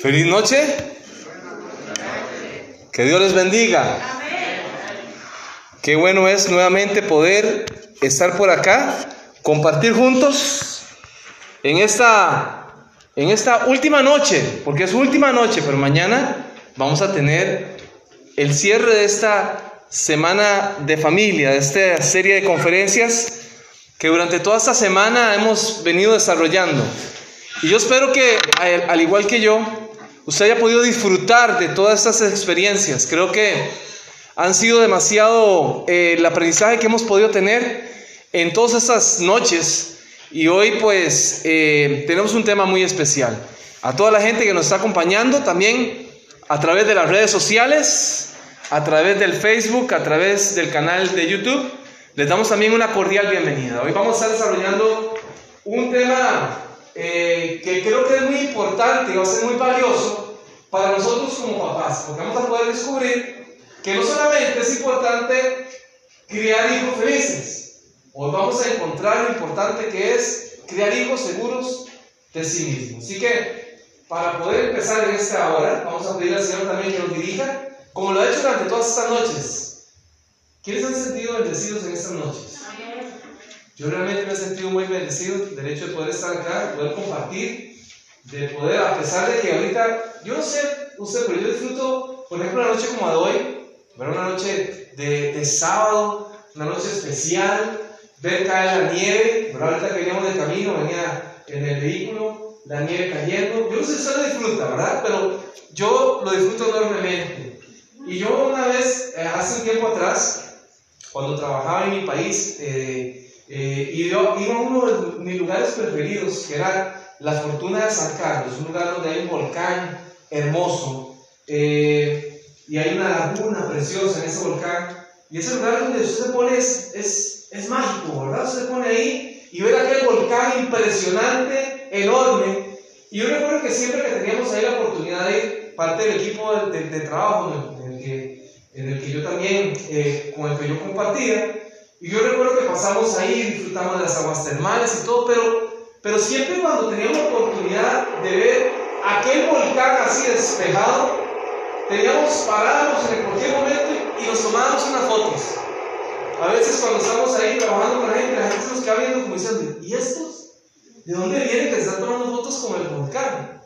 Feliz noche. Que Dios les bendiga. Qué bueno es nuevamente poder estar por acá, compartir juntos en esta, en esta última noche, porque es última noche, pero mañana vamos a tener el cierre de esta semana de familia, de esta serie de conferencias que durante toda esta semana hemos venido desarrollando. Y yo espero que, al igual que yo, usted haya podido disfrutar de todas estas experiencias. Creo que han sido demasiado eh, el aprendizaje que hemos podido tener en todas estas noches. Y hoy pues eh, tenemos un tema muy especial. A toda la gente que nos está acompañando también a través de las redes sociales, a través del Facebook, a través del canal de YouTube, les damos también una cordial bienvenida. Hoy vamos a estar desarrollando un tema eh, que creo que es muy importante y va a ser muy valioso para nosotros como papás, porque vamos a poder descubrir que no solamente es importante criar hijos felices, hoy vamos a encontrar lo importante que es criar hijos seguros de sí mismos. Así que, para poder empezar en esta hora, vamos a pedir al Señor también que nos dirija, como lo ha hecho durante todas estas noches. ¿Quiénes han sentido bendecidos en estas noches? Yo realmente me he sentido muy bendecido del hecho de poder estar acá, de poder compartir, de poder, a pesar de que ahorita, yo no sé usted, pero yo disfruto, por ejemplo, una noche como de hoy, ver una noche de, de sábado, una noche especial, ver caer la nieve, pero ahorita que veníamos de camino, venía en el vehículo, la nieve cayendo, yo no sé si usted lo disfruta, ¿verdad? Pero yo lo disfruto enormemente. Y yo una vez, eh, hace un tiempo atrás, cuando trabajaba en mi país, eh, eh, y yo iba a uno de mis lugares preferidos, que era la Fortuna de San Carlos, un lugar donde hay un volcán hermoso, eh, y hay una laguna preciosa en ese volcán, y ese lugar donde usted se pone es, es, es mágico, ¿verdad? Usted se pone ahí y ve aquel volcán impresionante, enorme, y yo recuerdo que siempre que teníamos ahí la oportunidad de ir, parte del equipo de, de, trabajo en el, que, en el que yo también, eh, con el que yo compartía, y yo recuerdo que pasamos ahí, disfrutamos de las aguas termales y todo, pero, pero siempre cuando teníamos la oportunidad de ver aquel volcán así despejado, teníamos, parábamos en cualquier momento y nos tomábamos unas fotos. A veces cuando estamos ahí trabajando con la gente, la gente nos queda viendo como diciendo, ¿y estos? ¿De dónde vienen que están tomando fotos con el volcán?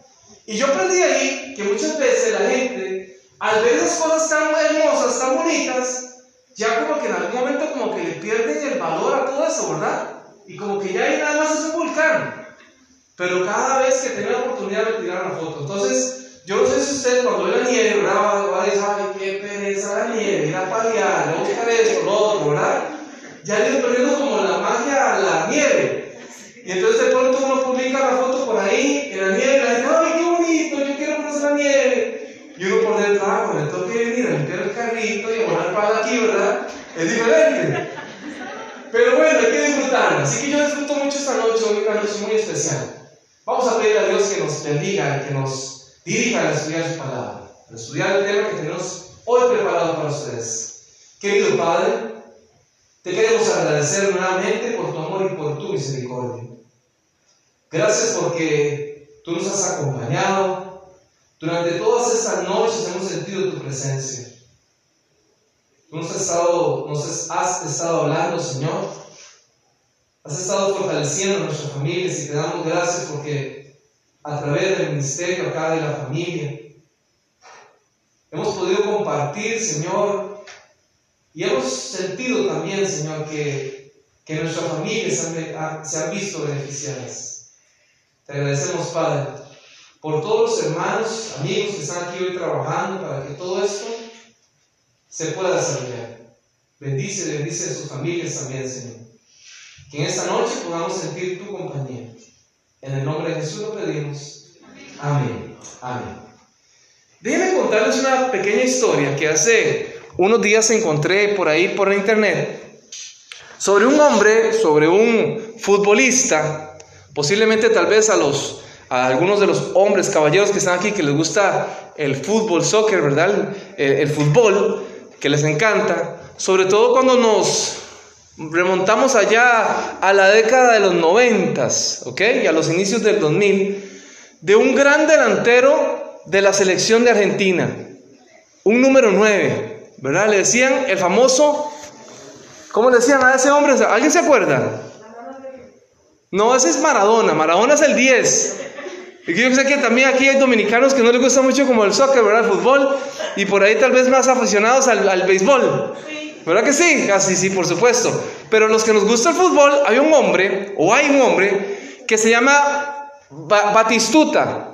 Y yo aprendí ahí que muchas veces la gente, al ver esas cosas tan hermosas, tan bonitas, ya como que en algún momento como que le pierden el valor a todo eso, ¿verdad? Y como que ya hay nada más es un volcán. Pero cada vez que tiene la oportunidad de tirar una foto. Entonces, yo no sé si usted cuando ve la nieve, ¿verdad? Va a decir, ay, qué pereza la nieve, ir a paliar, buscar esto, lo otro, ¿verdad? Ya le perdiendo como la magia a la nieve. Y entonces de pronto uno publica la foto por ahí, en la nieve, y la gente, ay, qué bonito, yo quiero conocer la nieve. Y uno por dentro, ah, me tengo que venir a limpiar el carrito y a poner para aquí, ¿verdad? Es diferente. Pero bueno, hay que disfrutar. Así que yo disfruto mucho esta noche, una noche muy especial. Vamos a pedir a Dios que nos bendiga, que nos dirija a estudiar su palabra, a estudiar el tema que tenemos hoy preparado para ustedes. Querido Padre, te queremos agradecer nuevamente por tu amor y por tu misericordia. Gracias porque tú nos has acompañado, durante todas estas noches hemos sentido tu presencia. Nos has estado, nos has estado hablando, Señor. Has estado fortaleciendo nuestras familias y te damos gracias porque a través del ministerio acá de la familia hemos podido compartir, Señor, y hemos sentido también, Señor, que, que nuestras familias se han visto beneficiadas. Te agradecemos, Padre por todos los hermanos, amigos que están aquí hoy trabajando para que todo esto se pueda desarrollar. Bendice, bendice a sus familias también, Señor. Que en esta noche podamos sentir tu compañía. En el nombre de Jesús lo pedimos. Amén. Amén. Déjenme contarles una pequeña historia que hace unos días encontré por ahí por internet sobre un hombre, sobre un futbolista, posiblemente tal vez a los a algunos de los hombres, caballeros que están aquí, que les gusta el fútbol, soccer, ¿verdad? El, fútbol, que les encanta, sobre todo cuando nos remontamos allá a la década de los noventas, ¿ok? Y a los inicios del 2000, de un gran delantero de la selección de Argentina, un número 9, ¿verdad? Le decían el famoso, ¿cómo le decían a ese hombre? ¿Alguien se acuerda? No, ese es Maradona, Maradona es el 10. Y yo sé que también aquí hay dominicanos que no les gusta mucho como el soccer, ¿verdad? El fútbol, y por ahí tal vez más aficionados al, al béisbol. ¿Verdad que sí? Así, sí, por supuesto. Pero los que nos gusta el fútbol, hay un hombre, o hay un hombre, que se llama Batistuta.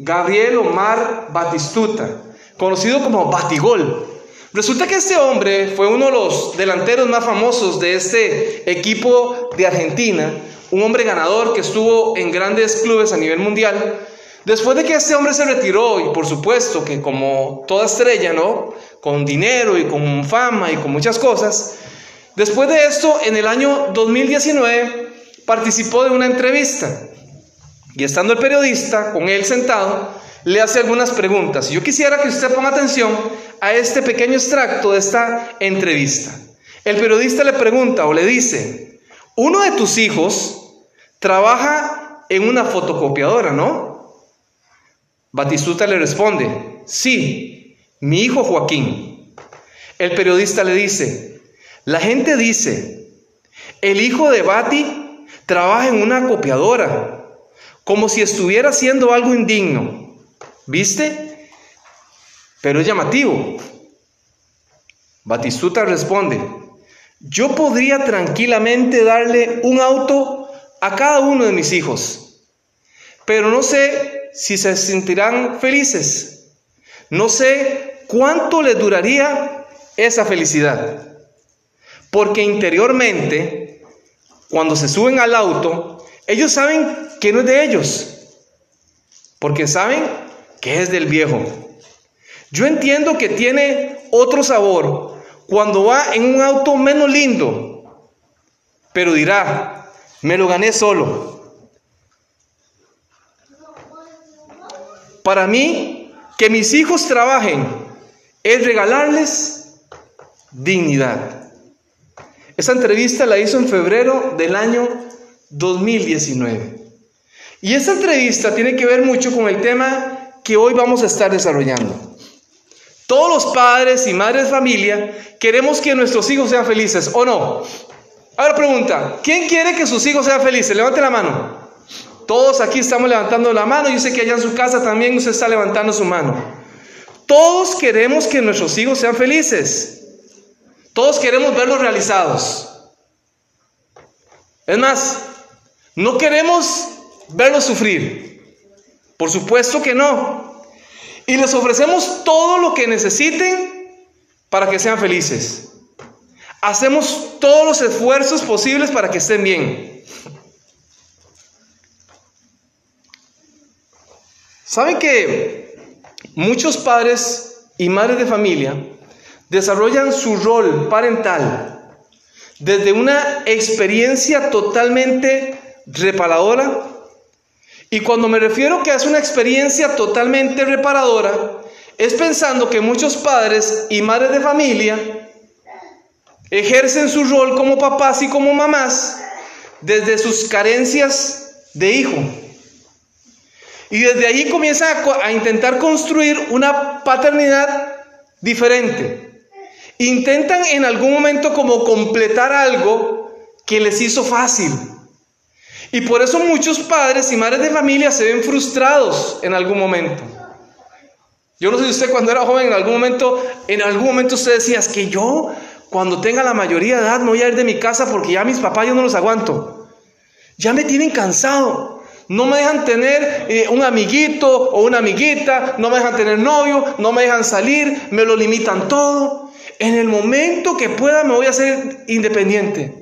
Gabriel Omar Batistuta, conocido como Batigol. Resulta que este hombre fue uno de los delanteros más famosos de este equipo de Argentina, un hombre ganador que estuvo en grandes clubes a nivel mundial. Después de que este hombre se retiró, y por supuesto que como toda estrella, ¿no? Con dinero y con fama y con muchas cosas, después de esto, en el año 2019, participó de una entrevista. Y estando el periodista con él sentado, le hace algunas preguntas. Yo quisiera que usted ponga atención a este pequeño extracto de esta entrevista. El periodista le pregunta o le dice, uno de tus hijos trabaja en una fotocopiadora, ¿no? Batistuta le responde, sí, mi hijo Joaquín. El periodista le dice, la gente dice, el hijo de Bati trabaja en una copiadora como si estuviera haciendo algo indigno. ¿Viste? Pero es llamativo. Batistuta responde, yo podría tranquilamente darle un auto a cada uno de mis hijos, pero no sé si se sentirán felices. No sé cuánto les duraría esa felicidad. Porque interiormente, cuando se suben al auto, ellos saben que no es de ellos, porque saben que es del viejo. Yo entiendo que tiene otro sabor cuando va en un auto menos lindo, pero dirá, me lo gané solo. Para mí, que mis hijos trabajen es regalarles dignidad. Esa entrevista la hizo en febrero del año 2019. Y esta entrevista tiene que ver mucho con el tema que hoy vamos a estar desarrollando. Todos los padres y madres de familia queremos que nuestros hijos sean felices, ¿o no? Ahora pregunta, ¿quién quiere que sus hijos sean felices? Levante la mano. Todos aquí estamos levantando la mano. Yo sé que allá en su casa también usted está levantando su mano. Todos queremos que nuestros hijos sean felices. Todos queremos verlos realizados. Es más, no queremos verlos sufrir? Por supuesto que no. Y les ofrecemos todo lo que necesiten para que sean felices. Hacemos todos los esfuerzos posibles para que estén bien. ¿Saben que muchos padres y madres de familia desarrollan su rol parental desde una experiencia totalmente reparadora y cuando me refiero que es una experiencia totalmente reparadora, es pensando que muchos padres y madres de familia ejercen su rol como papás y como mamás desde sus carencias de hijo. Y desde ahí comienzan a, intentar construir una paternidad diferente. Intentan en algún momento como completar algo que les hizo fácil y por eso muchos padres y madres de familia se ven frustrados en algún momento. Yo no sé si usted cuando era joven en algún momento, en algún momento usted decía, es que yo cuando tenga la mayoría de edad me voy a ir de mi casa porque ya mis papás yo no los aguanto. Ya me tienen cansado. No me dejan tener eh, un amiguito o una amiguita, no me dejan tener novio, no me dejan salir, me lo limitan todo. En el momento que pueda me voy a hacer independiente.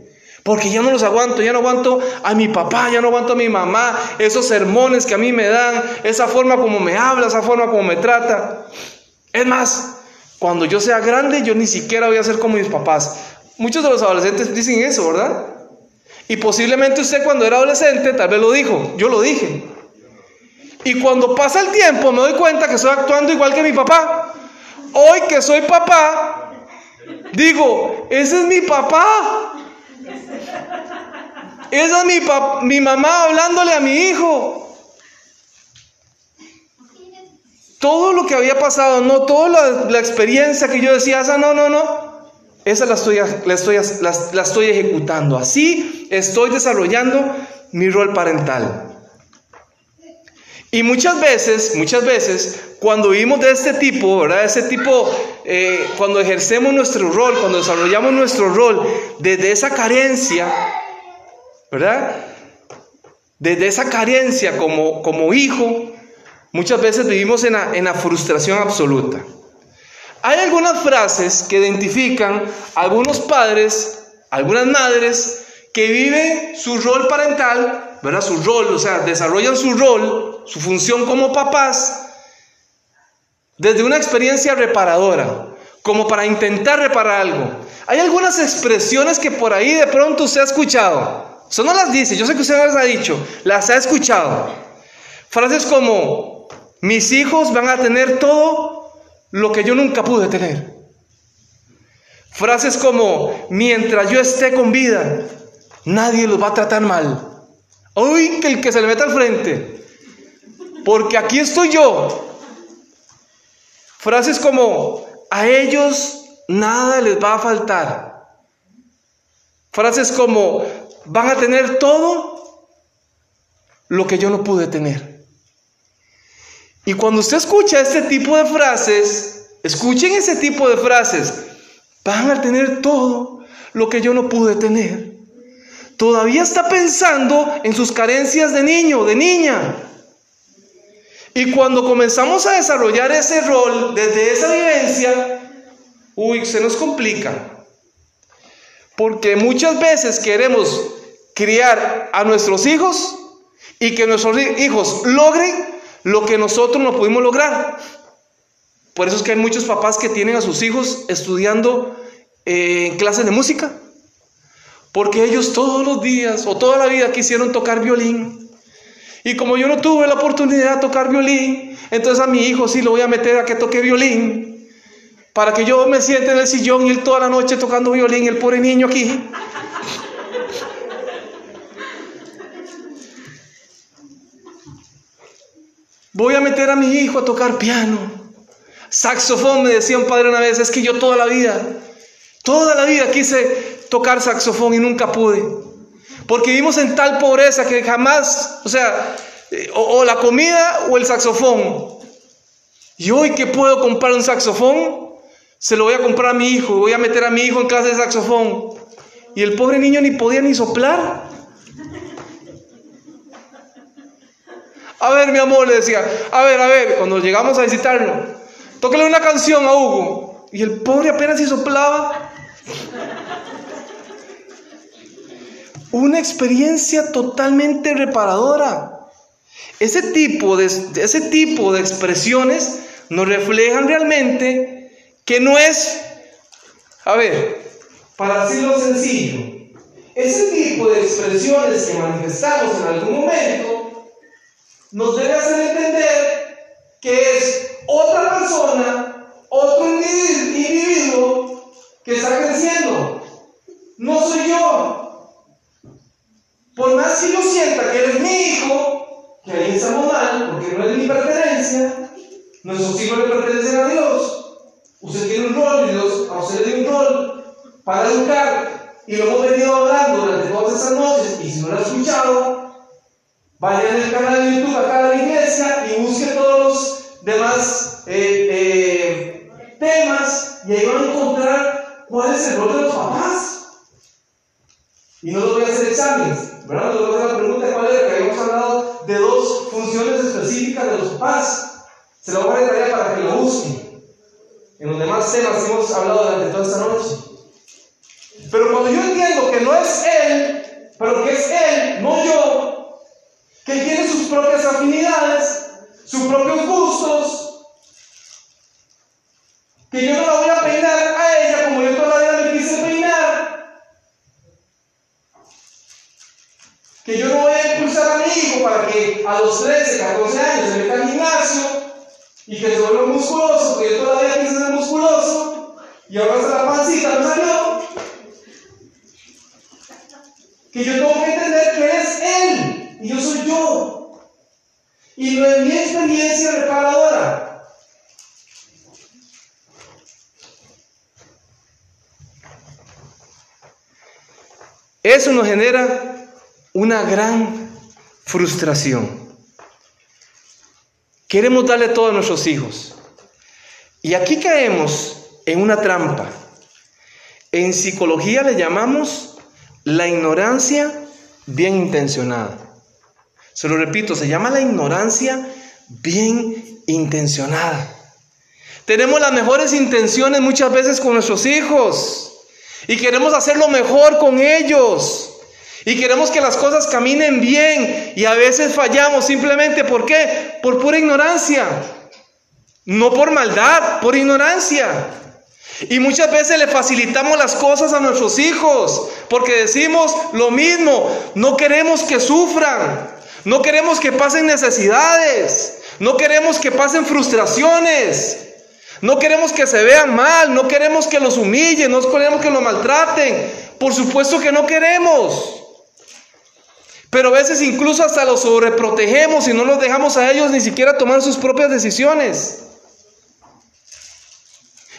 Porque ya no los aguanto, ya no aguanto a mi papá, ya no aguanto a mi mamá, esos sermones que a mí me dan, esa forma como me habla, esa forma como me trata. Es más, cuando yo sea grande, yo ni siquiera voy a ser como mis papás. Muchos de los adolescentes dicen eso, ¿verdad? Y posiblemente usted cuando era adolescente tal vez lo dijo, yo lo dije. Y cuando pasa el tiempo me doy cuenta que estoy actuando igual que mi papá. Hoy que soy papá, digo, ese es mi papá. Esa es mi, mi mamá hablándole a mi hijo. todo lo que había pasado, no toda la, experiencia que yo decía, esa no, no, no, esa la estoy, la, estoy, la estoy ejecutando. Así estoy desarrollando mi rol parental. Y muchas veces, muchas veces, cuando vivimos de este tipo, ¿verdad? Ese tipo, eh, cuando ejercemos nuestro rol, cuando desarrollamos nuestro rol desde esa carencia, ¿verdad? Desde esa carencia como, como hijo, muchas veces vivimos en la, en la frustración absoluta. Hay algunas frases que identifican a algunos padres, algunas madres, que viven su rol parental, ¿verdad? Su rol, o sea, desarrollan su rol, su función como papás, desde una experiencia reparadora, como para intentar reparar algo. Hay algunas expresiones que por ahí de pronto usted ha escuchado. Eso no las dice, yo sé que usted no las ha dicho, las ha escuchado. Frases como, mis hijos van a tener todo lo que yo nunca pude tener. Frases como, mientras yo esté con vida, Nadie los va a tratar mal. Hoy que el que se le meta al frente. Porque aquí estoy yo. Frases como, a ellos nada les va a faltar. Frases como, van a tener todo lo que yo no pude tener. Y cuando usted escucha este tipo de frases, escuchen ese tipo de frases, van a tener todo lo que yo no pude tener todavía está pensando en sus carencias de niño, de niña. Y cuando comenzamos a desarrollar ese rol desde esa vivencia, uy, se nos complica. Porque muchas veces queremos criar a nuestros hijos y que nuestros hijos logren lo que nosotros no pudimos lograr. Por eso es que hay muchos papás que tienen a sus hijos estudiando eh, clases de música porque ellos todos los días o toda la vida quisieron tocar violín. Y como yo no tuve la oportunidad de tocar violín, entonces a mi hijo sí lo voy a meter a que toque violín. Para que yo me siente en el sillón y él toda la noche tocando violín, el pobre niño aquí. Voy a meter a mi hijo a tocar piano. Saxofón, me decía un padre una vez, es que yo toda la vida, toda la vida quise tocar saxofón y nunca pude. Porque vivimos en tal pobreza que jamás, o sea, eh, o, la comida o el saxofón. Y hoy que puedo comprar un saxofón, se lo voy a comprar a mi hijo, voy a meter a mi hijo en clase de saxofón. Y el pobre niño ni podía ni soplar. A ver, mi amor, le decía, a ver, a ver, cuando llegamos a visitarlo, tóquele una canción a Hugo. Y el pobre apenas si soplaba una experiencia totalmente reparadora. Ese tipo de, ese tipo de expresiones nos reflejan realmente que no es, a ver, para decirlo sencillo, ese tipo de expresiones que manifestamos en algún momento nos debe hacer entender que es otra persona, otro individuo que está creciendo. No soy yo, por más que yo sienta que eres mi hijo, que ahí estamos mal, porque no es mi pertenencia, nuestros hijos le pertenecen a Dios. Usted tiene un rol Dios a usted le dio un rol para educar. Y lo hemos venido hablando durante todas estas noches. Y si no lo ha escuchado, vaya en el canal de YouTube acá de la iglesia y busque todos los demás eh, eh, temas y ahí van a encontrar cuál es el rol de los papás. Y no lo voy a hacer exámenes, ¿verdad? No voy a hacer la pregunta cuál era, que habíamos hablado de dos funciones específicas de los papás. Se lo voy a traer para que lo busquen. En los demás temas que hemos hablado durante toda esta noche. Pero cuando yo entiendo que no es Él, pero que es Él, no yo, que tiene sus propias afinidades, sus propios gustos, que yo no la voy a Que yo no voy a impulsar a mi hijo para que a los 13, 14 años se meta al gimnasio y que se vuelva musculoso, que yo todavía quise ser musculoso y ahora está la pancita, ¿no salió? Que yo tengo que entender que es él y yo soy yo. Y no es mi experiencia reparadora. Eso nos genera una gran frustración. Queremos darle todo a nuestros hijos. Y aquí caemos en una trampa. En psicología le llamamos la ignorancia bien intencionada. Se lo repito, se llama la ignorancia bien intencionada. Tenemos las mejores intenciones muchas veces con nuestros hijos y queremos hacer lo mejor con ellos. Y queremos que las cosas caminen bien y a veces fallamos simplemente ¿por qué? Por pura ignorancia. No por maldad, por ignorancia. Y muchas veces le facilitamos las cosas a nuestros hijos porque decimos lo mismo, no queremos que sufran, no queremos que pasen necesidades, no queremos que pasen frustraciones, no queremos que se vean mal, no queremos que los humillen, no queremos que los maltraten. Por supuesto que no queremos. Pero a veces incluso hasta los sobreprotegemos y no los dejamos a ellos ni siquiera tomar sus propias decisiones.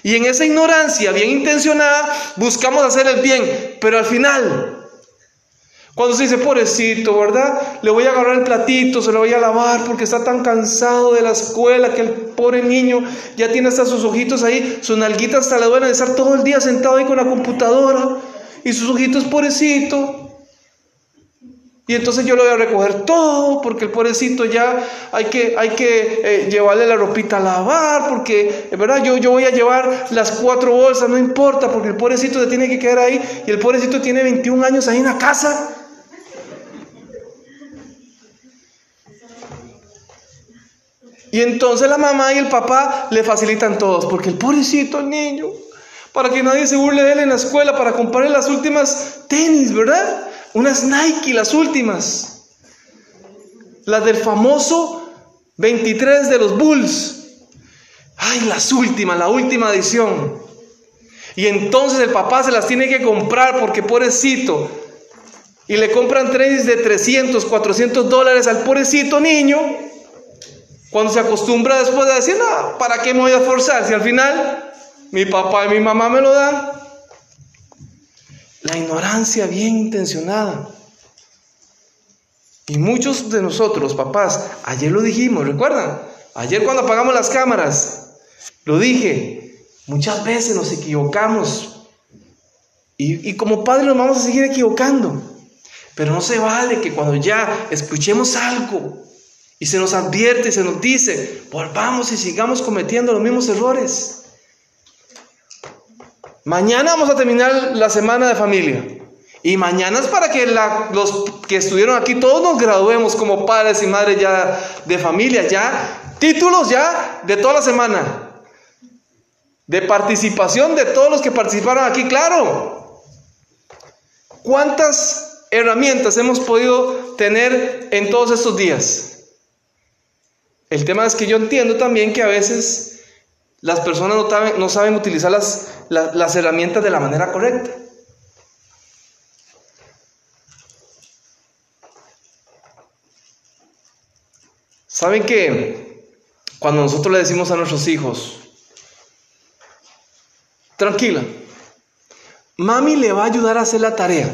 Y en esa ignorancia bien intencionada buscamos hacer el bien, pero al final cuando se dice, pobrecito, ¿verdad? Le voy a agarrar el platito, se lo voy a lavar porque está tan cansado de la escuela que el pobre niño ya tiene hasta sus ojitos ahí, su nalguita hasta le duele de estar todo el día sentado ahí con la computadora y sus ojitos, pobrecito. Y entonces yo lo voy a recoger todo porque el pobrecito ya hay que, hay que eh, llevarle la ropita a lavar porque, ¿verdad? Yo, yo voy a llevar las cuatro bolsas, no importa porque el pobrecito se tiene que quedar ahí y el pobrecito tiene 21 años ahí en la casa. Y entonces la mamá y el papá le facilitan todos, porque el pobrecito el niño, para que nadie se burle de él en la escuela, para comprarle las últimas tenis, ¿verdad? Unas Nike, las últimas. Las del famoso 23 de los Bulls. Ay, las últimas, la última edición. Y entonces el papá se las tiene que comprar porque pobrecito. Y le compran tenis de 300, 400 dólares al pobrecito niño. Cuando se acostumbra después de decir, no, ¿para qué me voy a esforzar? Si al final mi papá y mi mamá me lo dan. La ignorancia bien intencionada. Y muchos de nosotros, papás, ayer lo dijimos, ¿recuerdan? Ayer cuando apagamos las cámaras, lo dije, muchas veces nos equivocamos. Y, y como padres nos vamos a seguir equivocando. Pero no se vale que cuando ya escuchemos algo y se nos advierte y se nos dice, volvamos y sigamos cometiendo los mismos errores. Mañana vamos a terminar la semana de familia. Y mañana es para que los que estuvieron aquí todos nos graduemos como padres y madres ya de familia, ya títulos ya de toda la semana. De participación de todos los que participaron aquí, claro. ¿Cuántas herramientas hemos podido tener en todos estos días? El tema es que yo entiendo también que a veces las personas no, saben, utilizar las, las herramientas de la manera correcta. ¿Saben que cuando nosotros le decimos a nuestros hijos, tranquila, mami le va a ayudar a hacer la tarea?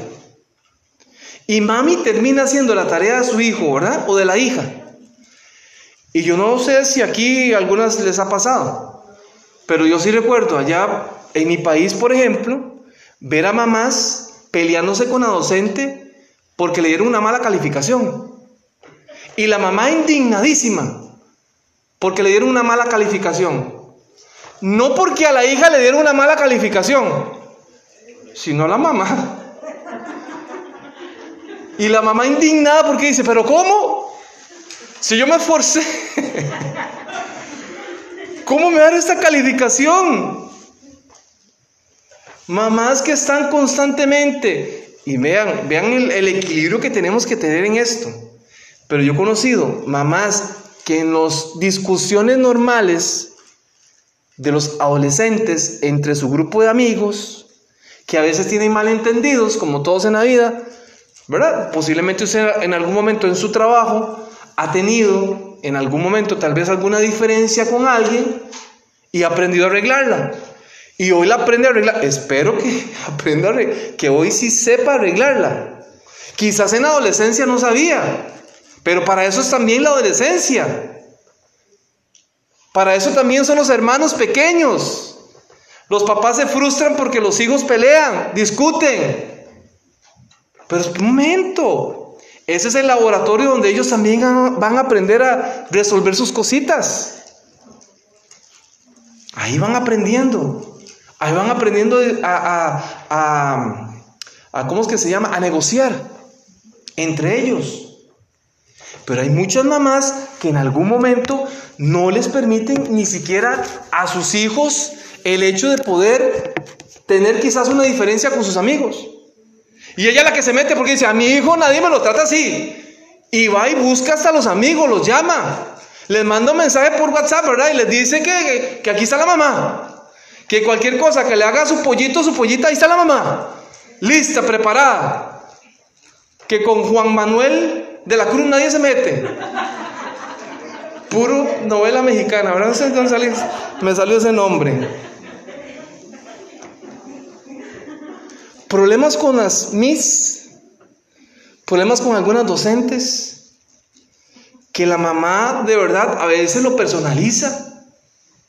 Y mami termina haciendo la tarea de su hijo, ¿verdad? O de la hija. Y yo no sé si aquí algunas les ha pasado, pero yo sí recuerdo allá en mi país, por ejemplo, ver a mamás peleándose con la docente porque le dieron una mala calificación. Y la mamá indignadísima porque le dieron una mala calificación. No porque a la hija le dieron una mala calificación, sino a la mamá. Y la mamá indignada porque dice, pero ¿cómo? Si yo me esforcé, ¿cómo me dan esta calificación? Mamás que están constantemente, y vean, vean el, el equilibrio que tenemos que tener en esto. Pero yo he conocido mamás que en las discusiones normales de los adolescentes entre su grupo de amigos, que a veces tienen malentendidos, como todos en la vida, ¿verdad? Posiblemente usted en algún momento en su trabajo ha tenido en algún momento tal vez alguna diferencia con alguien y ha aprendido a arreglarla. Y hoy la aprende a arreglar. Espero que aprenda a arreglar, que hoy sí sepa arreglarla. Quizás en adolescencia no sabía, pero para eso es también la adolescencia. Para eso también son los hermanos pequeños. Los papás se frustran porque los hijos pelean, discuten. Pero es un momento. Ese es el laboratorio donde ellos también van a aprender a resolver sus cositas. Ahí van aprendiendo. Ahí van aprendiendo a, a, ¿cómo es que se llama? A negociar entre ellos. Pero hay muchas mamás que en algún momento no les permiten ni siquiera a sus hijos el hecho de poder tener quizás una diferencia con sus amigos. Y ella la que se mete porque dice, a mi hijo nadie me lo trata así. Y va y busca hasta los amigos, los llama. Les manda un mensaje por WhatsApp, ¿verdad? Y les dice que, que aquí está la mamá. Que cualquier cosa que le haga su pollito, su pollita, ahí está la mamá. Lista, preparada. Que con Juan Manuel de la Cruz nadie se mete. Puro novela mexicana, ¿verdad? Me salió ese nombre. Problemas con las mis, problemas con algunas docentes, que la mamá de verdad a veces lo personaliza.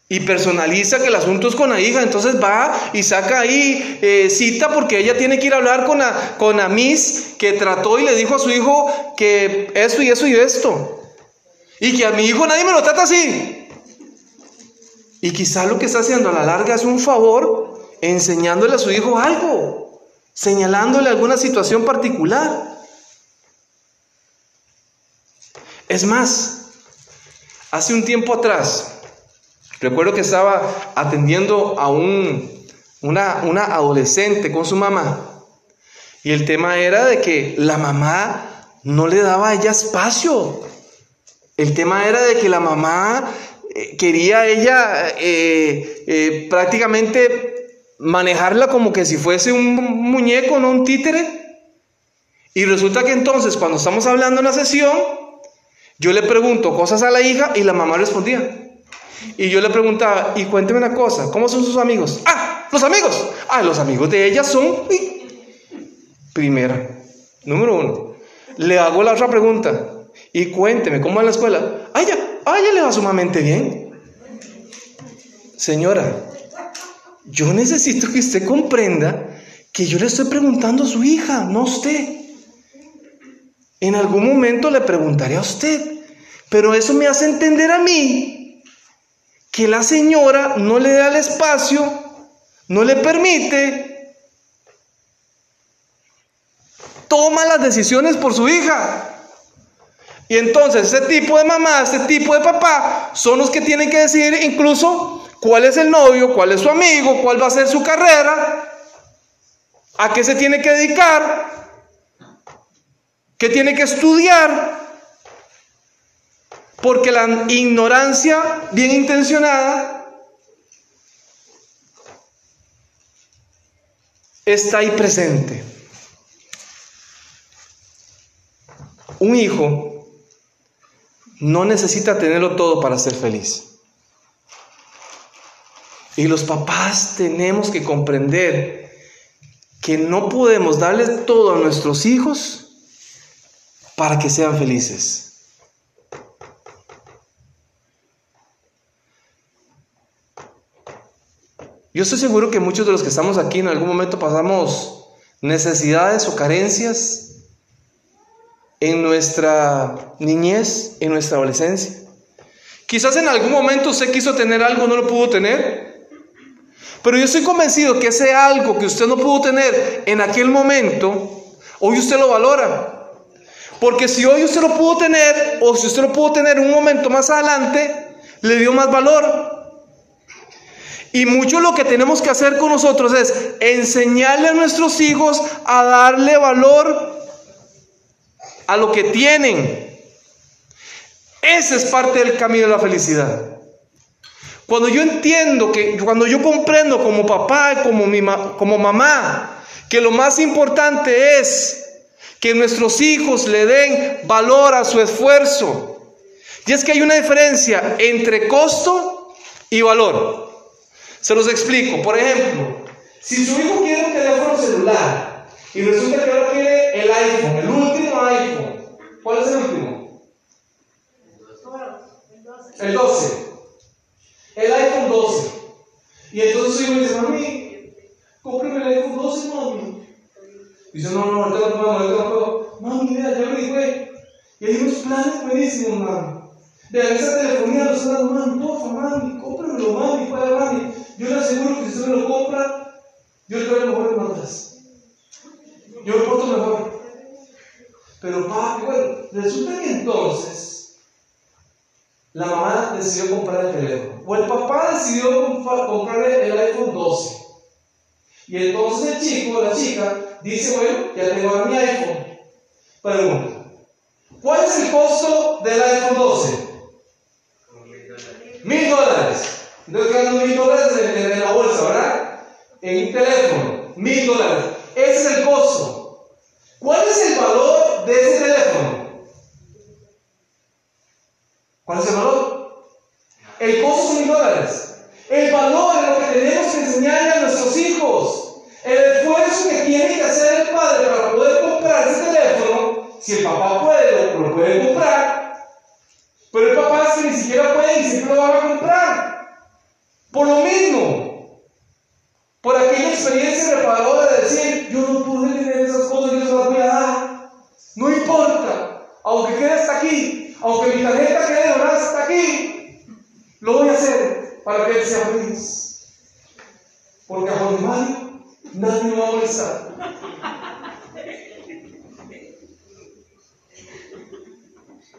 Y personaliza que el asunto es con la hija, entonces va y saca ahí eh, cita porque ella tiene que ir a hablar con la, con la Miss que trató y le dijo a su hijo que esto y eso y esto. Y que a mi hijo nadie me lo trata así. Y quizás lo que está haciendo a la larga es un favor enseñándole a su hijo algo, señalándole alguna situación particular. Es más, hace un tiempo atrás, recuerdo que estaba atendiendo a un, una, una adolescente con su mamá. Y el tema era de que la mamá no le daba a ella espacio. El tema era de que la mamá eh, quería ella eh, eh, prácticamente manejarla como que si fuese un muñeco, no un títere. Y resulta que entonces cuando estamos hablando en la sesión, yo le pregunto cosas a la hija y la mamá respondía. Y yo le preguntaba, y cuénteme una cosa, ¿cómo son sus amigos? Ah, los amigos. Ah, los amigos de ella son... Primera, número uno. Le hago la otra pregunta. Y cuénteme, ¿cómo va la escuela? ¡Ay, ya! ¡Ay, ya le va sumamente bien! Señora, yo necesito que usted comprenda que yo le estoy preguntando a su hija, no a usted. En algún momento le preguntaré a usted, pero eso me hace entender a mí que la señora no le da el espacio, no le permite, toma las decisiones por su hija. Y entonces ese tipo de mamá, ese tipo de papá, son los que tienen que decidir incluso cuál es el novio, cuál es su amigo, cuál va a ser su carrera, a qué se tiene que dedicar, qué tiene que estudiar. Porque la ignorancia bien intencionada está ahí presente. Un hijo no necesita tenerlo todo para ser feliz. Y los papás tenemos que comprender que no podemos darle todo a nuestros hijos para que sean felices. Yo estoy seguro que muchos de los que estamos aquí en algún momento pasamos necesidades o carencias en nuestra niñez, en nuestra adolescencia. Quizás en algún momento usted quiso tener algo, no lo pudo tener. Pero yo estoy convencido que ese algo que usted no pudo tener en aquel momento, hoy usted lo valora. Porque si hoy usted lo pudo tener, o si usted lo pudo tener un momento más adelante, le dio más valor. Y mucho lo que tenemos que hacer con nosotros es enseñarle a nuestros hijos a darle valor a lo que tienen. Ese es parte del camino de la felicidad. Cuando yo entiendo que, cuando yo comprendo como papá, como, mi, como mamá, que lo más importante es que nuestros hijos le den valor a su esfuerzo. Y es que hay una diferencia entre costo y valor. Se los explico. Por ejemplo, si su hijo quiere un teléfono celular y resulta que ahora quiere el iPhone, el último iPhone, ¿cuál es el último? El 12. El iPhone 12. Y entonces su hijo dice, mami, cómprame el iPhone 12, mami. Dice, no, no, ahorita no puedo, ahorita no. Mami, mira, ya averigüé. Y hay unos planes buenísimos, mami. Vean, esa telefonía lo está dando, mami, porfa, mami, cómpramelo, mami, para mami. Yo le aseguro que si usted me lo compra, yo le traigo mejores notas. Yo lo porto mejor. Pero papi, bueno, resulta que entonces la mamá decidió comprar el teléfono. O el papá decidió comprar el iPhone 12. Y entonces el chico o la chica dice, bueno, ya tengo mi iPhone. Pregunta, ¿cuál es el costo del iPhone 12? Mil dólares. Entonces quedan mil dólares en, la bolsa, ¿verdad? En un teléfono, mil dólares. Ese es el costo. ¿Cuál es el valor de ese teléfono? ¿Cuál es el valor? El costo mil dólares. El valor es lo que tenemos que enseñarle a nuestros hijos. El esfuerzo que tiene que hacer el padre para poder comprar ese teléfono, si el papá puede, lo, puede comprar, pero el papá que ni siquiera puede y siempre lo va a comprar. Por lo mismo, por aquella experiencia reparadora de decir, yo no pude tener esas cosas, yo se las voy a dar. No importa, aunque quede hasta aquí, aunque mi tarjeta quede donada hasta aquí, lo voy a hacer para que él sea feliz. Porque a Juan Mario nadie me va a molestar.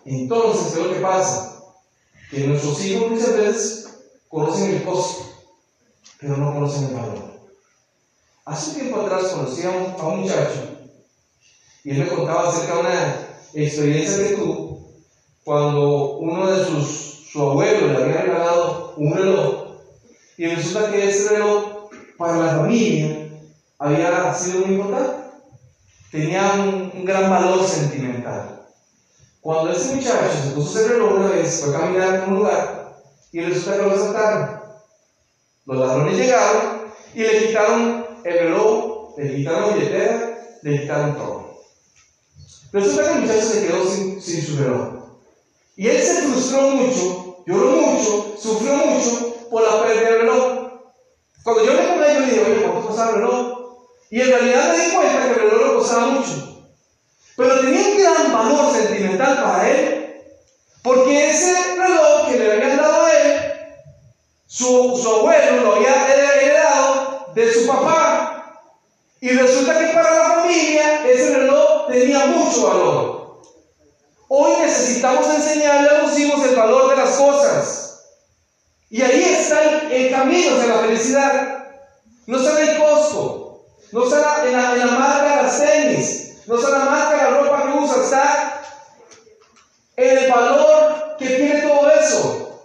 Entonces, ¿qué es lo que pasa? Que nuestros hijos muchas veces conocen el costo, pero no conocen el valor. Hace un tiempo atrás conocí a un, muchacho y él me contaba acerca de una experiencia que tuvo cuando uno de sus, su abuelo le había regalado un reloj y resulta que ese reloj para la familia había sido muy importante. Tenía un gran valor sentimental. Cuando ese muchacho se puso ese reloj una vez, fue a caminar en un lugar y resulta que lo asaltaron. Los ladrones llegaron y le quitaron el reloj, le quitaron la billetera, le quitaron todo. Resulta que el muchacho se quedó sin su reloj. Y él se frustró mucho, lloró mucho, sufrió mucho por la pérdida del reloj. Cuando yo le conté, yo le dije, oye, ¿cuánto costaba el reloj? Y en realidad me di cuenta que el reloj costaba mucho. Pero tenía un gran valor sentimental para él, porque ese reloj que le habían dado a él, su, su abuelo lo había heredado de su papá. Y resulta que para la familia ese reloj tenía mucho valor. Hoy necesitamos enseñarle a los hijos el valor de las cosas. Y ahí está el, camino de la felicidad. No en el costo, no está en la, la marca de las tenis, no solamente la ropa que usa, está en el valor que tiene todo eso.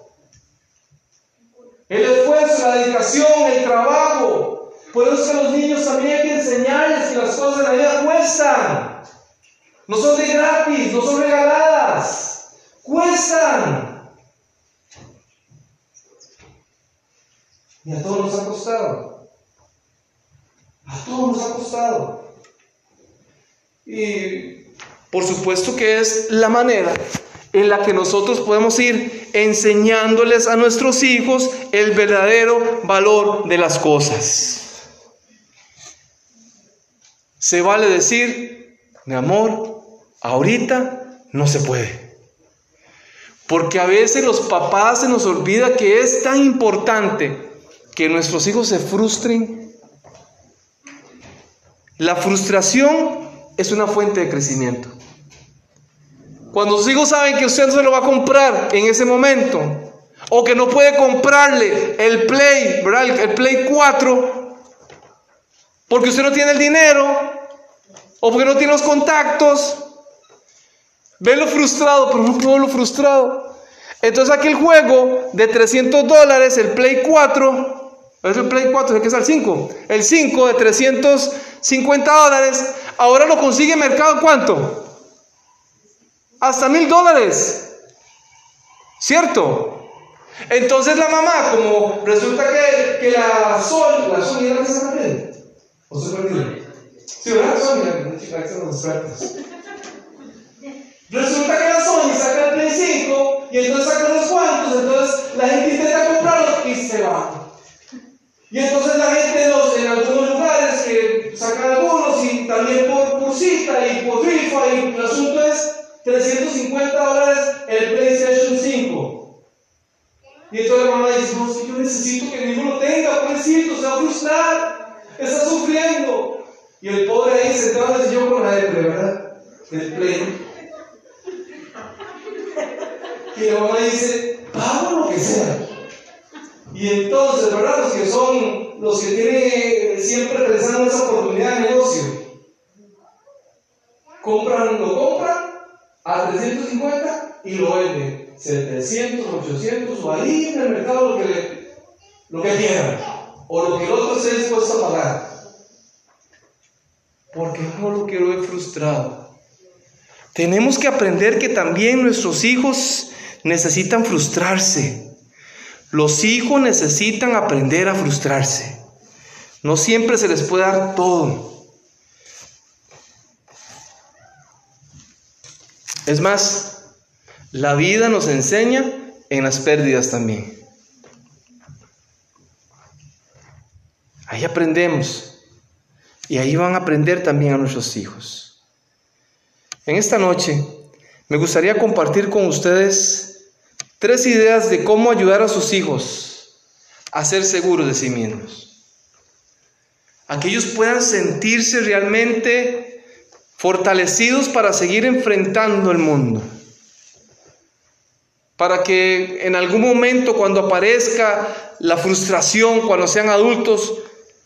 El esfuerzo, la dedicación, el trabajo. Por eso los niños también hay que enseñarles que las cosas de la vida cuestan. No son de gratis, no son regaladas. Cuestan. Y a todos nos ha costado. A todos nos ha costado. Y por supuesto que es la manera en la que nosotros podemos ir enseñándoles a nuestros hijos el verdadero valor de las cosas. Se vale decir, mi amor, ahorita no se puede. Porque a veces los papás se nos olvida que es tan importante que nuestros hijos se frustren. La frustración es una fuente de crecimiento. Cuando sus hijos saben que usted no se lo va a comprar en ese momento, o que no puede comprarle el Play, ¿verdad? El, Play 4, porque usted no tiene el dinero, o porque no tiene los contactos, lo frustrado, pero no puedo lo frustrado. Entonces aquel juego de 300 dólares, el Play 4, es el Play 4, que es el 5. El 5 de 350 dólares, ahora lo consigue en mercado ¿cuánto? Hasta mil dólares. ¿Cierto? Entonces la mamá, como resulta que, que la Sol, la Sol era que se. ¿O se perdió? Sí, ¿verdad? Sonia, chica, que los expertos. Resulta que la Sony saca el Play 5 y entonces saca unos cuantos, entonces la gente intenta comprarlos y se va. Y entonces la gente en algunos lugares que sacan algunos y también por, por cita y por rifa y el asunto es 350 dólares el PlayStation 5. Y entonces la mamá dice, no, si yo necesito que mi hijo lo tenga, pobrecito, se va a frustrar, está sufriendo. Y el pobre ahí sentado en el sillón con la depre, ¿verdad? El play. Y la mamá dice, pago lo que sea. Y entonces, ¿verdad? Los que son, los que tienen siempre pensando en esa oportunidad de negocio, compran, lo compran a 350 y lo venden 700, 800 o ahí en el mercado lo que, lo que quieran o lo que el otro esté dispuesto a pagar. Porque no lo quiero frustrado. Tenemos que aprender que también nuestros hijos necesitan frustrarse. Los hijos necesitan aprender a frustrarse. No siempre se les puede dar todo. Es más, la vida nos enseña en las pérdidas también. Ahí aprendemos. Y ahí van a aprender también a nuestros hijos. En esta noche me gustaría compartir con ustedes tres ideas de cómo ayudar a sus hijos a ser seguros de sí mismos. A que ellos puedan sentirse realmente fortalecidos para seguir enfrentando el mundo. Para que en algún momento cuando aparezca la frustración, cuando sean adultos,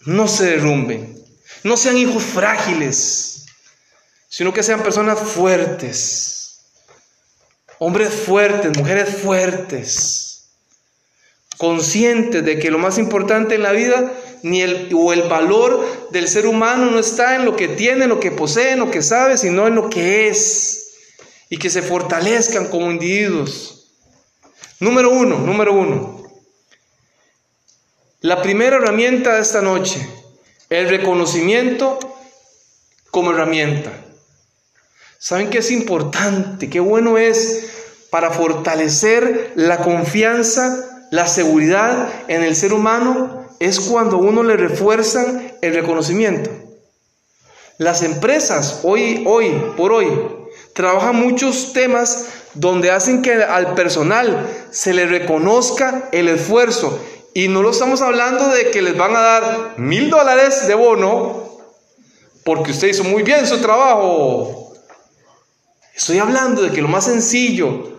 no se derrumben. No sean hijos frágiles, sino que sean personas fuertes. Hombres fuertes, mujeres fuertes. Conscientes de que lo más importante en la vida ni el, o el valor del ser humano no está en lo que tiene, en lo que posee, lo que sabe, sino en lo que es. Y que se fortalezcan como individuos. Número uno, número uno. La primera herramienta de esta noche, el reconocimiento como herramienta. ¿Saben qué es importante? Qué bueno es para fortalecer la confianza, la seguridad en el ser humano? Es cuando uno le refuerzan el reconocimiento. Las empresas hoy, hoy, por hoy, trabajan muchos temas donde hacen que al personal se le reconozca el esfuerzo. Y no lo estamos hablando de que les van a dar mil dólares de bono porque usted hizo muy bien su trabajo. Estoy hablando de que lo más sencillo,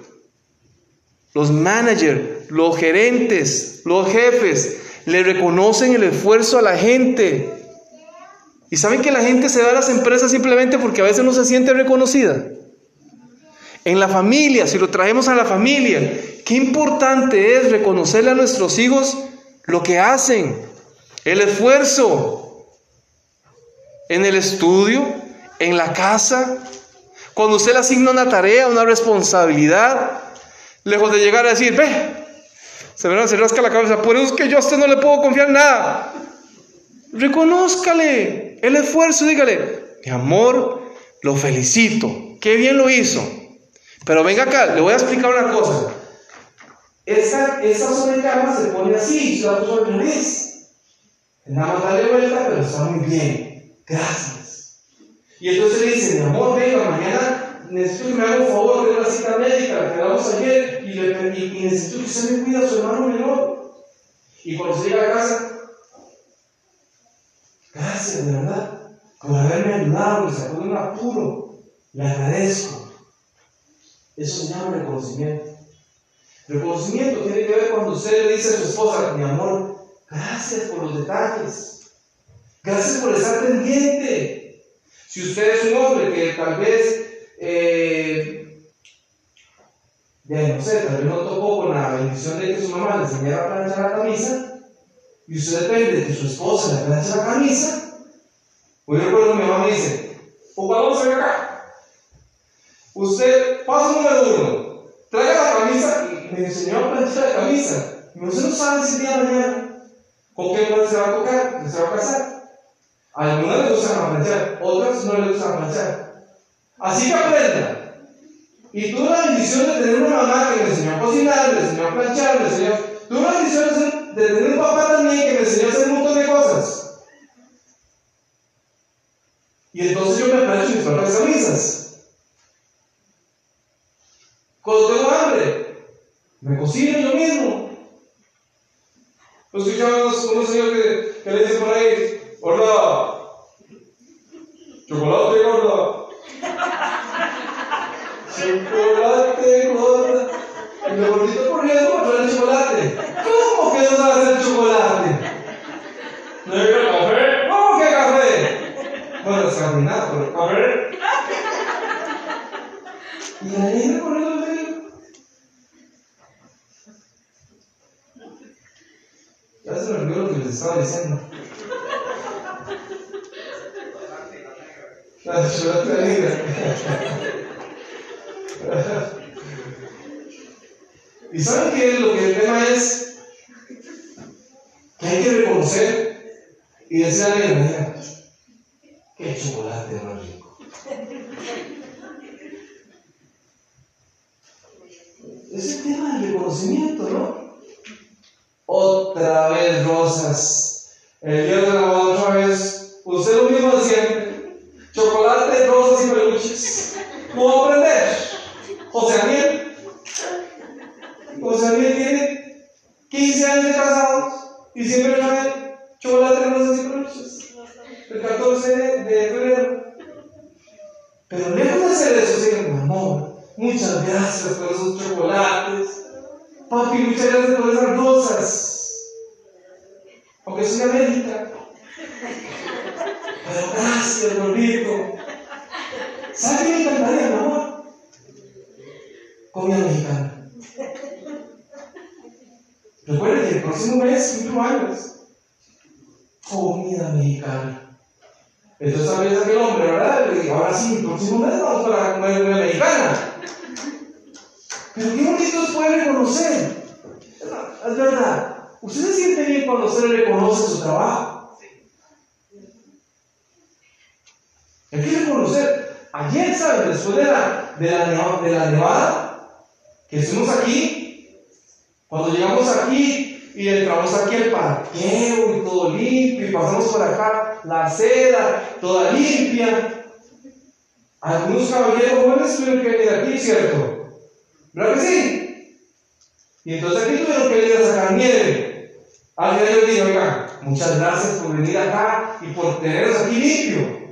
los managers, los gerentes, los jefes, le reconocen el esfuerzo a la gente. Y saben que la gente se da a las empresas simplemente porque a veces no se siente reconocida. En la familia, si lo traemos a la familia, qué importante es reconocerle a nuestros hijos lo que hacen, el esfuerzo en el estudio, en la casa, cuando usted le asigna una tarea, una responsabilidad, lejos de llegar a decir, ve, se me se rasca la cabeza, por eso es que yo a usted no le puedo confiar nada. Reconózcale el esfuerzo, dígale, mi amor, lo felicito, qué bien lo hizo. Pero venga acá, le voy a explicar una cosa. Esa, esa sobrecama se pone así, se la puso al revés. Nada más darle vuelta, pero está muy bien. Gracias. Y entonces le dice, mi amor, venga, mañana necesito que me haga un favor, tengo la cita médica, la quedamos ayer, y, le, y, necesito que usted me cuide a su hermano menor. Y cuando se llega a casa, gracias, de verdad, por haberme ayudado, me sacó de un apuro. Le agradezco. Eso se llama reconocimiento. Reconocimiento tiene que ver cuando usted le dice a su esposa, mi amor, gracias por los detalles. Gracias por estar pendiente. Si usted es un hombre que tal vez, eh, ya no sé, tal vez no tocó con la bendición de que su mamá le enseñara a planchar la camisa, y usted depende de que su esposa le planche la camisa, pues yo recuerdo mi mamá me dice, vamos a acá. Usted, paso número uno, traiga la camisa y me enseñó a planchar la camisa. Y usted no sabe si día de mañana con qué mujer se va a tocar, se va a casar. Algunas les gustan planchar, otras no les gustan planchar. Así que aprenda. Y tuve la bendición de tener una mamá que me enseñó a cocinar, me enseñó a planchar, me enseñó. Tuve la bendición de tener un papá también que me enseñó a hacer un montón de cosas. Y entonces yo me plancho mis propias camisas. Cuando tengo hambre, me cocino yo mismo. Escuchamos unos señores que, que le dicen por ahí, hola, chocolate gorda. chocolate gorda. Y me gordito corriendo para traer chocolate. ¿Cómo que no sabe hacer chocolate? ¿No hay café? ¿Cómo que café? Bueno, descafeinado, pero café. Y la niña corriendo al medio. Ya se me olvidó lo que les estaba diciendo. La chocolate negra. ¿Y saben qué? Lo que el tema es que hay que reconocer y decir a la niña, qué chocolate más rico. Es el tema del reconocimiento, ¿no? Otra vez rosas. El día de la otra vez. Usted lo mismo siempre. Chocolate, rosas y peluches. ¿Cómo va a aprender? José Daniel. José Daniel tiene 15 años de casados y siempre trae chocolate, rosas y peluches. El 14 de febrero. Pero lejos de hacer eso, sí, mi amor, muchas gracias por esos chocolates. Papi, muchas gracias por esas rosas. Aunque soy América. Pero gracias, gordito. ¿Sabe qué me encantaría, mi amor? Comida mexicana. Recuerden que el próximo mes cumplo años. Comida mexicana. Entonces también aquel hombre, ¿verdad? Y ahora sí, el próximo mes vamos para comer comida mexicana. Pero qué bonito es poder reconocer. Es verdad. Usted se siente bien cuando usted reconoce su trabajo. Hay que reconocer. Ayer, ¿saben? Después de la, de la, neva- de la nevada, que estuvimos aquí, cuando llegamos aquí y entramos aquí al parqueo y todo limpio, y pasamos por acá la acera, toda limpia. Algunos caballeros jóvenes tuvieron ¿cierto? ¿Verdad que sí? Y entonces aquí tuvieron que venir a sacar nieve. Alguien ellos dijo, oiga, muchas gracias por venir acá y por tenernos aquí limpio.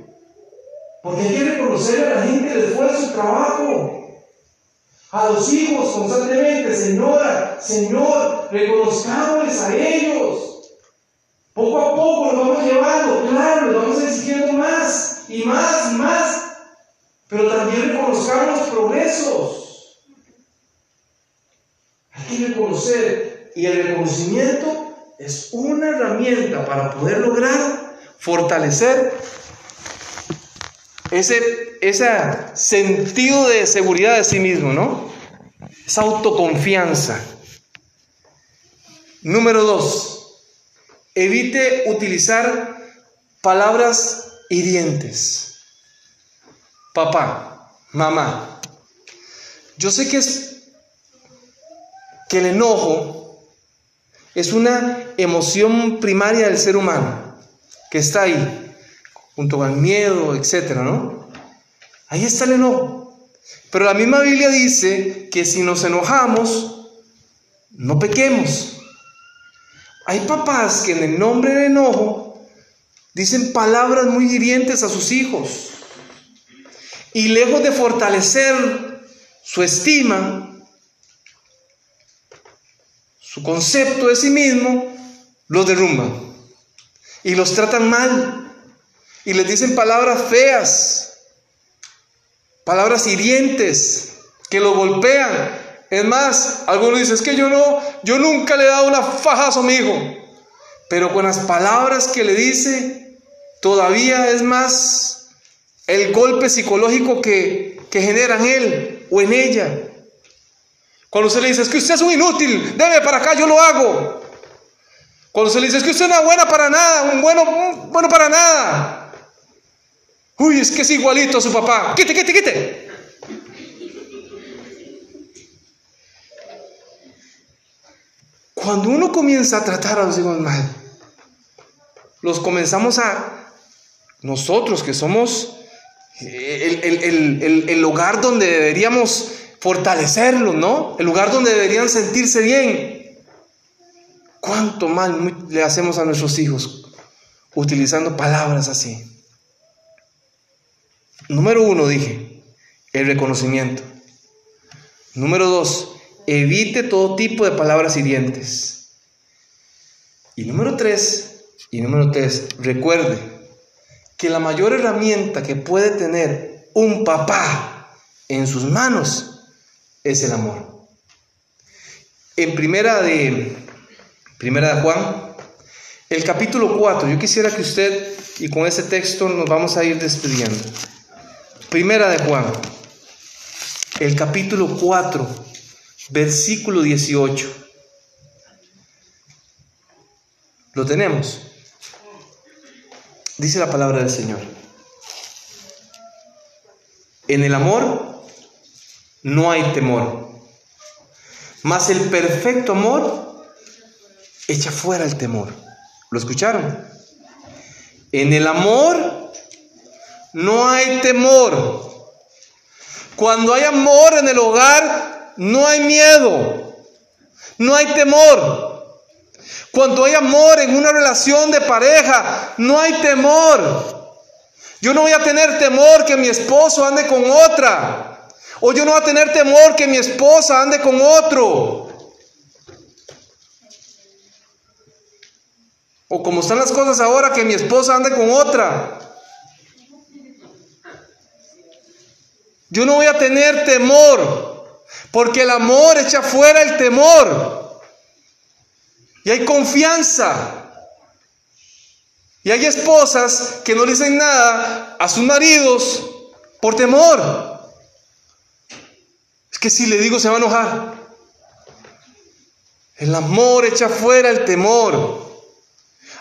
Porque hay que reconocer a la gente el esfuerzo, el trabajo. A los hijos constantemente, señora, señor, reconozcámosles a ellos. Poco a poco los vamos llevando, claro, les vamos exigiendo más y más y más. Pero también reconozcamos progresos. Hay que reconocer. Y el reconocimiento es una herramienta para poder lograr fortalecer ese, ese sentido de seguridad de sí mismo, ¿no? Esa autoconfianza. Número dos, evite utilizar palabras hirientes. Papá, mamá, yo sé que es que el enojo es una emoción primaria del ser humano que está ahí, junto con el miedo, etcétera, ¿no? Ahí está el enojo. Pero la misma Biblia dice que si nos enojamos, no pequemos. Hay papás que en el nombre del enojo dicen palabras muy hirientes a sus hijos. Y lejos de fortalecer su estima, su concepto de sí mismo, los derrumban. Y los tratan mal. Y les dicen palabras feas, palabras hirientes, que lo golpean. Es más, algunos dicen, es que yo no, yo nunca le he dado una fajazo a mi hijo. Pero con las palabras que le dice, todavía es más el golpe psicológico que, que genera en él o en ella. Cuando se le dice, que usted es un inútil, debe para acá, yo lo hago. Cuando se le dice, que usted no es buena para nada, un bueno, bueno para nada. Uy, es que es igualito a su papá. Quite, quite, quite. Cuando uno comienza a tratar a los hijos mal, los comenzamos a, nosotros que somos el, el hogar donde deberíamos fortalecerlos, ¿no? El lugar donde deberían sentirse bien. ¿Cuánto mal le hacemos a nuestros hijos utilizando palabras así? Número uno, dije, el reconocimiento. Número dos, evite todo tipo de palabras hirientes. Y número tres, y número tres, recuerde que la mayor herramienta que puede tener un papá en sus manos es el amor. En primera de, primera de Juan, el capítulo 4, yo quisiera que usted, y con ese texto nos vamos a ir despidiendo. Primera de Juan, el capítulo 4, versículo 18. ¿Lo tenemos? Dice la palabra del Señor. En el amor no hay temor, mas el perfecto amor echa fuera el temor. ¿Lo escucharon? En el amor no hay temor. Cuando hay amor en el hogar, no hay miedo, no hay temor. Cuando hay amor en una relación de pareja, no hay temor. Yo no voy a tener temor que mi esposo ande con otra. O yo no voy a tener temor que mi esposa ande con otro. O como están las cosas ahora, que mi esposa ande con otra. Yo no voy a tener temor, porque el amor echa fuera el temor. Y hay confianza. Y hay esposas que no le dicen nada a sus maridos por temor. Es que si le digo se va a enojar. El amor echa fuera el temor.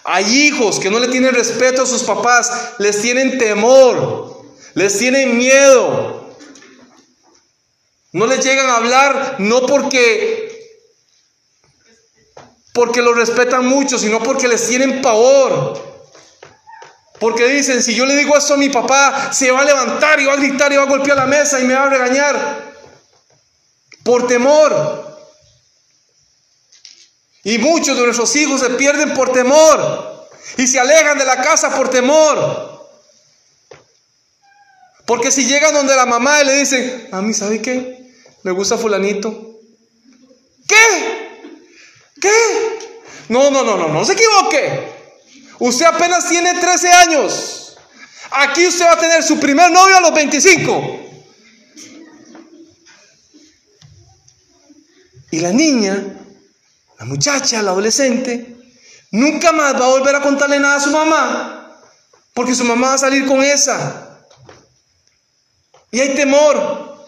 Hay hijos que no le tienen respeto a sus papás, les tienen temor, les tienen miedo. No les llegan a hablar no porque porque lo respetan mucho, sino porque les tienen pavor. Porque dicen, si yo le digo esto a mi papá, se va a levantar y va a gritar y va a golpear la mesa y me va a regañar. Por temor. Y muchos de nuestros hijos se pierden por temor. Y se alejan de la casa por temor. Porque si llegan donde la mamá y le dicen, a mí, ¿sabe qué? me gusta fulanito. ¿Qué? ¿Qué? No, no, no, no, no se equivoque. Usted apenas tiene 13 años. Aquí usted va a tener su primer novio a los 25. Y la niña, la muchacha, la adolescente, nunca más va a volver a contarle nada a su mamá, porque su mamá va a salir con esa. Y hay temor.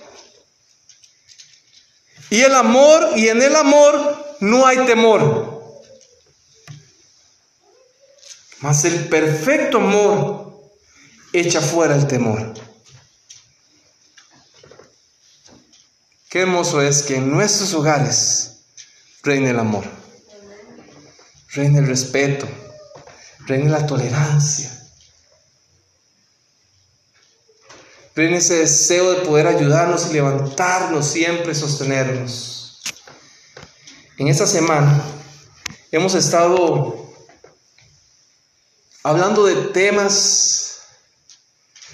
Y el amor, y en el amor no hay temor. Mas el perfecto amor echa fuera el temor. Qué hermoso es que en nuestros hogares reine el amor, reine el respeto, reine la tolerancia, Ven ese deseo de poder ayudarnos y levantarnos siempre, sostenernos. En esta semana hemos estado hablando de temas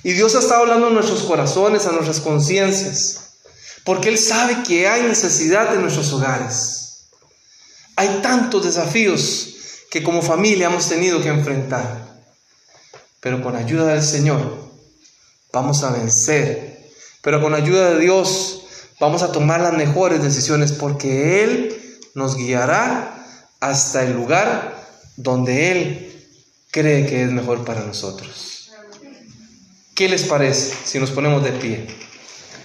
y Dios ha estado hablando a nuestros corazones, a nuestras conciencias, porque Él sabe que hay necesidad en nuestros hogares. Hay tantos desafíos que como familia hemos tenido que enfrentar, pero con ayuda del Señor vamos a vencer. Pero con ayuda de Dios vamos a tomar las mejores decisiones porque Él nos guiará hasta el lugar donde Él cree que es mejor para nosotros. ¿Qué les parece si nos ponemos de pie?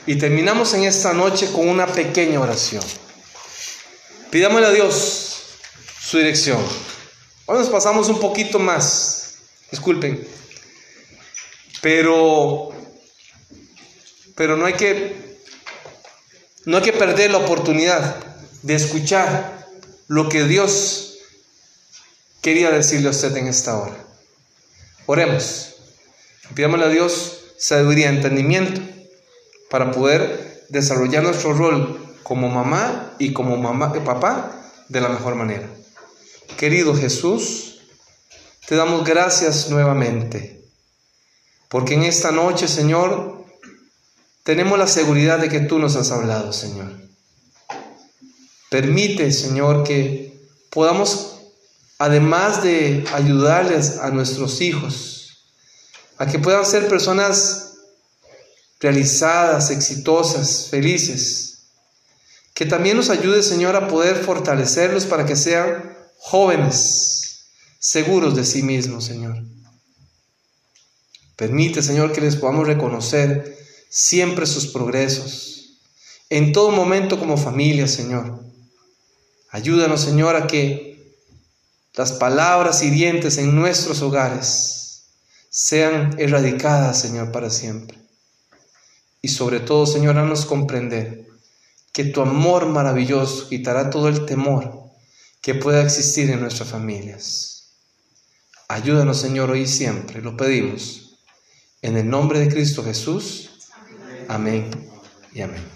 Y terminamos en esta noche con una pequeña oración. Pidámosle a Dios su dirección. Hoy nos pasamos un poquito más, disculpen, pero, pero no hay que, no hay que perder la oportunidad de escuchar lo que Dios quería decirle a usted en esta hora. Oremos. Pidámosle a Dios sabiduría, entendimiento para poder desarrollar nuestro rol como mamá y como mamá y papá de la mejor manera. Querido Jesús, te damos gracias nuevamente, porque en esta noche, Señor, tenemos la seguridad de que tú nos has hablado, Señor. Permite, Señor, que podamos, además de ayudarles a nuestros hijos, a que puedan ser personas realizadas, exitosas, felices, que también nos ayude, Señor, a poder fortalecerlos para que sean jóvenes, seguros de sí mismos, Señor. Permite, Señor, que les podamos reconocer siempre sus progresos, en todo momento como familia, Señor. Ayúdanos, Señor, a que las palabras hirientes en nuestros hogares sean erradicadas, Señor, para siempre. Y sobre todo, Señor, haznos comprender que tu amor maravilloso quitará todo el temor que pueda existir en nuestras familias. Ayúdanos, Señor, hoy y siempre, lo pedimos. En el nombre de Cristo Jesús. Amén y amén.